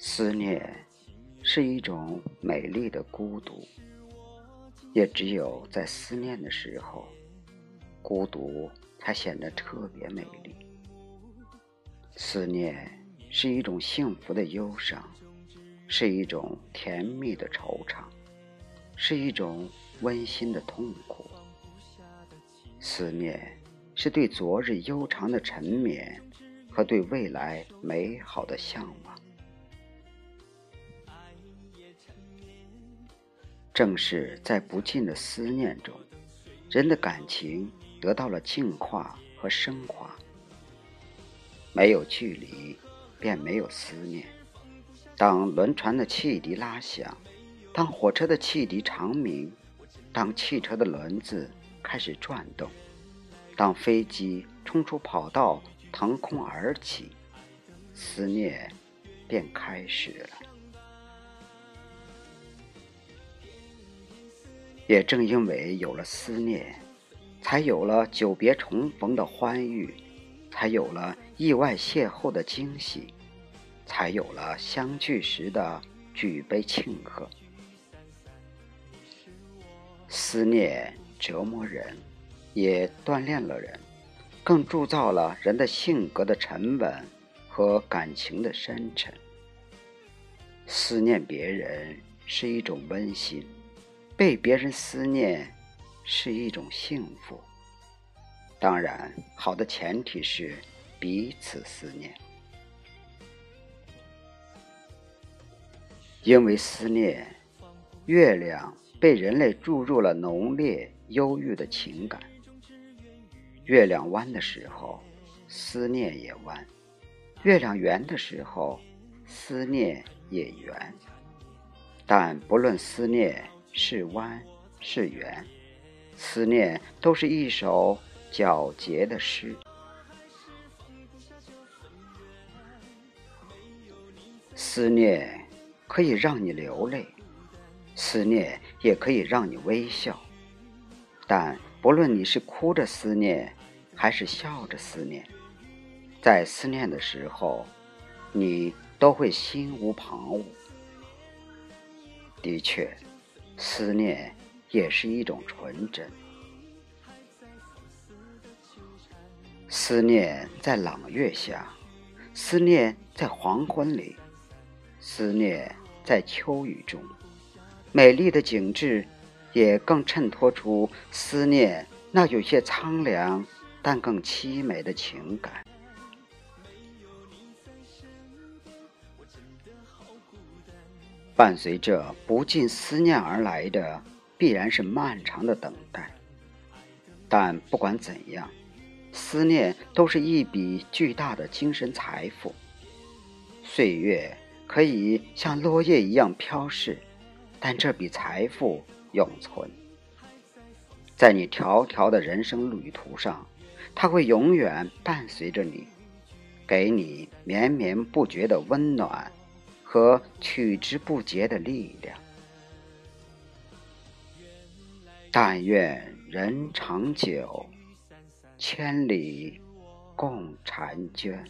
思念是一种美丽的孤独，也只有在思念的时候，孤独才显得特别美丽。思念是一种幸福的忧伤，是一种甜蜜的惆怅，是一种温馨的痛苦。思念是对昨日悠长的沉眠和对未来美好的向往。正是在不尽的思念中，人的感情得到了净化和升华。没有距离，便没有思念。当轮船的汽笛拉响，当火车的汽笛长鸣，当汽车的轮子开始转动，当飞机冲出跑道腾空而起，思念便开始了。也正因为有了思念，才有了久别重逢的欢愉，才有了意外邂逅的惊喜，才有了相聚时的举杯庆贺。思念折磨人，也锻炼了人，更铸造了人的性格的沉稳和感情的深沉。思念别人是一种温馨。被别人思念是一种幸福，当然，好的前提是彼此思念。因为思念，月亮被人类注入了浓烈忧郁的情感。月亮弯的时候，思念也弯；月亮圆的时候，思念也圆。但不论思念。是弯是圆，思念都是一首皎洁的诗。思念可以让你流泪，思念也可以让你微笑。但不论你是哭着思念，还是笑着思念，在思念的时候，你都会心无旁骛。的确。思念也是一种纯真。思念在朗月下，思念在黄昏里，思念在秋雨中。美丽的景致，也更衬托出思念那有些苍凉，但更凄美的情感。伴随着不尽思念而来的，必然是漫长的等待。但不管怎样，思念都是一笔巨大的精神财富。岁月可以像落叶一样飘逝，但这笔财富永存。在你迢迢的人生旅途上，它会永远伴随着你，给你绵绵不绝的温暖。和取之不竭的力量。但愿人长久，千里共婵娟。